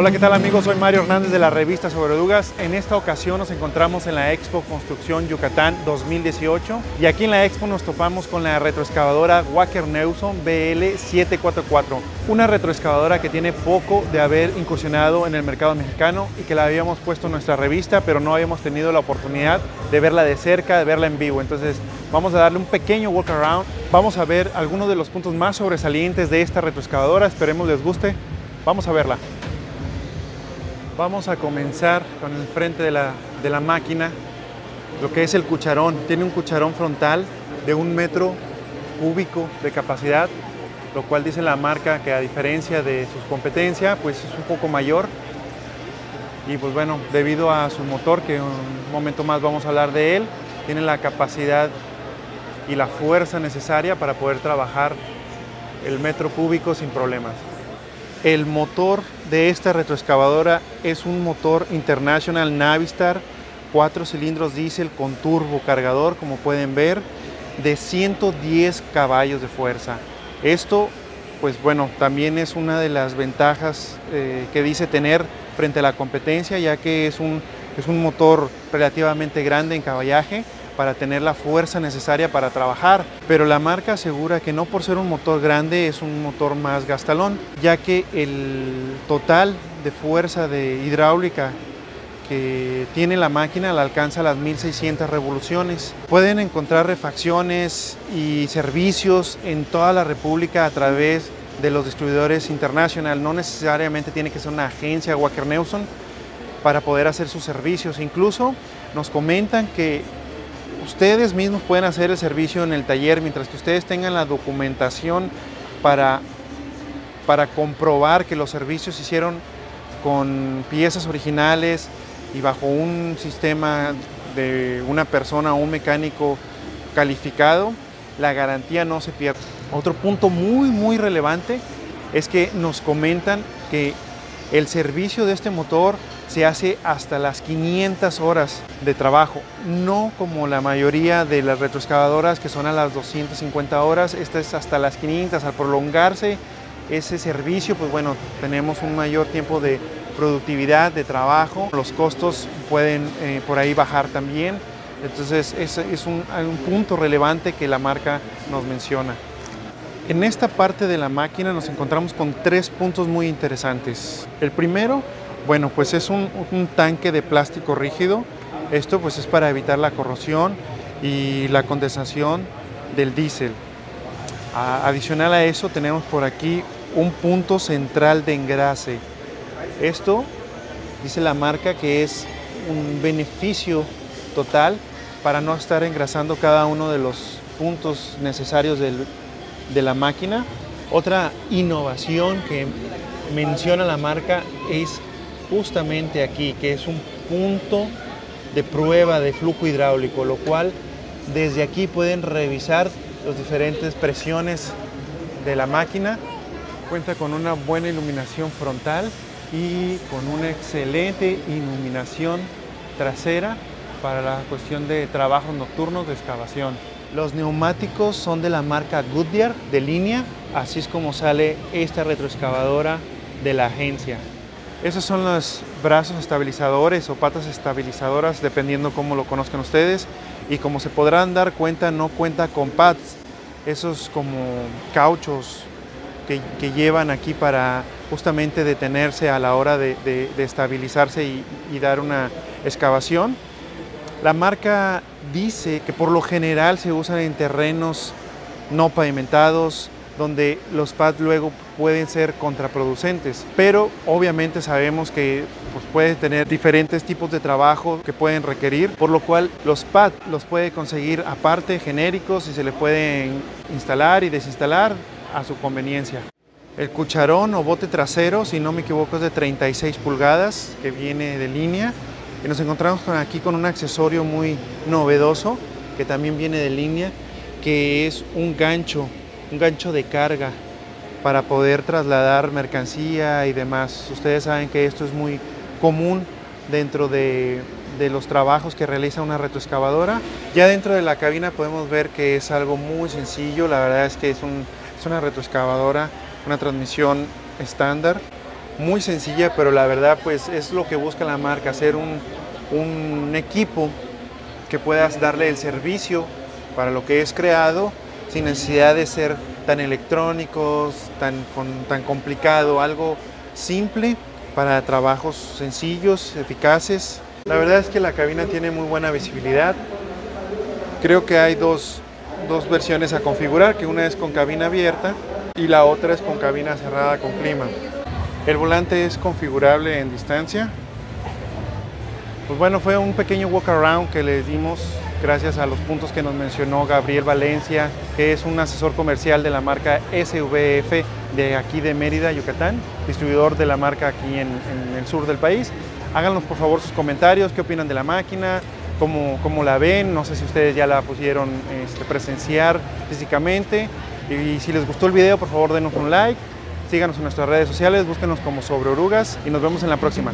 Hola, ¿qué tal amigos? Soy Mario Hernández de la revista Sobre Orugas. En esta ocasión nos encontramos en la Expo Construcción Yucatán 2018 y aquí en la Expo nos topamos con la retroexcavadora Wacker Neuson BL744, una retroexcavadora que tiene poco de haber incursionado en el mercado mexicano y que la habíamos puesto en nuestra revista, pero no habíamos tenido la oportunidad de verla de cerca, de verla en vivo. Entonces vamos a darle un pequeño walk around, vamos a ver algunos de los puntos más sobresalientes de esta retroexcavadora, esperemos les guste. Vamos a verla. Vamos a comenzar con el frente de la, de la máquina, lo que es el cucharón. Tiene un cucharón frontal de un metro cúbico de capacidad, lo cual dice la marca que a diferencia de sus competencias, pues es un poco mayor. Y pues bueno, debido a su motor, que un momento más vamos a hablar de él, tiene la capacidad y la fuerza necesaria para poder trabajar el metro cúbico sin problemas. El motor de esta retroexcavadora es un motor International Navistar, 4 cilindros diésel con turbo cargador, como pueden ver, de 110 caballos de fuerza. Esto, pues bueno, también es una de las ventajas eh, que dice tener frente a la competencia, ya que es un, es un motor relativamente grande en caballaje, para tener la fuerza necesaria para trabajar, pero la marca asegura que no por ser un motor grande es un motor más gastalón, ya que el total de fuerza de hidráulica que tiene la máquina la alcanza las 1600 revoluciones. Pueden encontrar refacciones y servicios en toda la República a través de los distribuidores internacional. No necesariamente tiene que ser una agencia Wacker Neuson para poder hacer sus servicios. Incluso nos comentan que ustedes mismos pueden hacer el servicio en el taller mientras que ustedes tengan la documentación para, para comprobar que los servicios se hicieron con piezas originales y bajo un sistema de una persona o un mecánico calificado, la garantía no se pierde. Otro punto muy muy relevante es que nos comentan que el servicio de este motor se hace hasta las 500 horas de trabajo, no como la mayoría de las retroexcavadoras que son a las 250 horas, esta es hasta las 500, al prolongarse ese servicio, pues bueno, tenemos un mayor tiempo de productividad, de trabajo, los costos pueden eh, por ahí bajar también, entonces es, un punto relevante que la marca nos menciona. En esta parte de la máquina nos encontramos con tres puntos muy interesantes. El primero bueno, pues es un, tanque de plástico rígido. Esto pues es para evitar la corrosión y la condensación del diésel. adicional a eso tenemos por aquí un punto central de engrase. Esto dice la marca que es un beneficio total para no estar engrasando cada uno de los puntos necesarios de la máquina. Otra innovación que menciona la marca es justamente aquí, que es un punto de prueba de flujo hidráulico, lo cual desde aquí pueden revisar las diferentes presiones de la máquina. Cuenta con una buena iluminación frontal y con una excelente iluminación trasera para la cuestión de trabajos nocturnos de excavación. Los neumáticos son de la marca Goodyear de línea, así es como sale esta retroexcavadora de la agencia. Esos son los brazos estabilizadores o patas estabilizadoras, dependiendo cómo lo conozcan ustedes. Y como se podrán dar cuenta, no cuenta con pads, esos como cauchos que, llevan aquí para justamente detenerse a la hora de, estabilizarse y, dar una excavación. La marca dice que por lo general se usan en terrenos no pavimentados, donde los pads luego pueden ser contraproducentes, pero obviamente sabemos que pues, puede tener diferentes tipos de trabajo que pueden requerir, por lo cual los pads los puede conseguir aparte genéricos y se le pueden instalar y desinstalar a su conveniencia. El cucharón o bote trasero, si no me equivoco, es de 36 pulgadas, que viene de línea. Y nos encontramos aquí con un accesorio muy novedoso, que también viene de línea, que es un gancho un gancho de carga para poder trasladar mercancía y demás. Ustedes saben que esto es muy común dentro de, los trabajos que realiza una retroexcavadora. Ya dentro de la cabina podemos ver que es algo muy sencillo, la verdad es que es, es una retroexcavadora, una transmisión estándar muy sencilla, pero la verdad pues es lo que busca la marca, hacer un, un equipo que puedas darle el servicio para lo que es creado sin necesidad de ser tan electrónicos, tan, tan complicado, algo simple para trabajos sencillos, eficaces. La verdad es que la cabina tiene muy buena visibilidad. Creo que hay dos, dos versiones a configurar, que una es con cabina abierta y la otra es con cabina cerrada con clima. El volante es configurable en distancia. Pues bueno, fue un pequeño walk around que les dimos gracias a los puntos que nos mencionó Gabriel Valencia, que es un asesor comercial de la marca SVF de aquí de Mérida, Yucatán, distribuidor de la marca aquí en, el sur del país. Háganos por favor sus comentarios, qué opinan de la máquina, cómo, cómo la ven, no sé si ustedes ya la pusieron este, presenciar físicamente. Y si les gustó el video, por favor denos un like, síganos en nuestras redes sociales, búsquenos como Sobre Orugas y nos vemos en la próxima.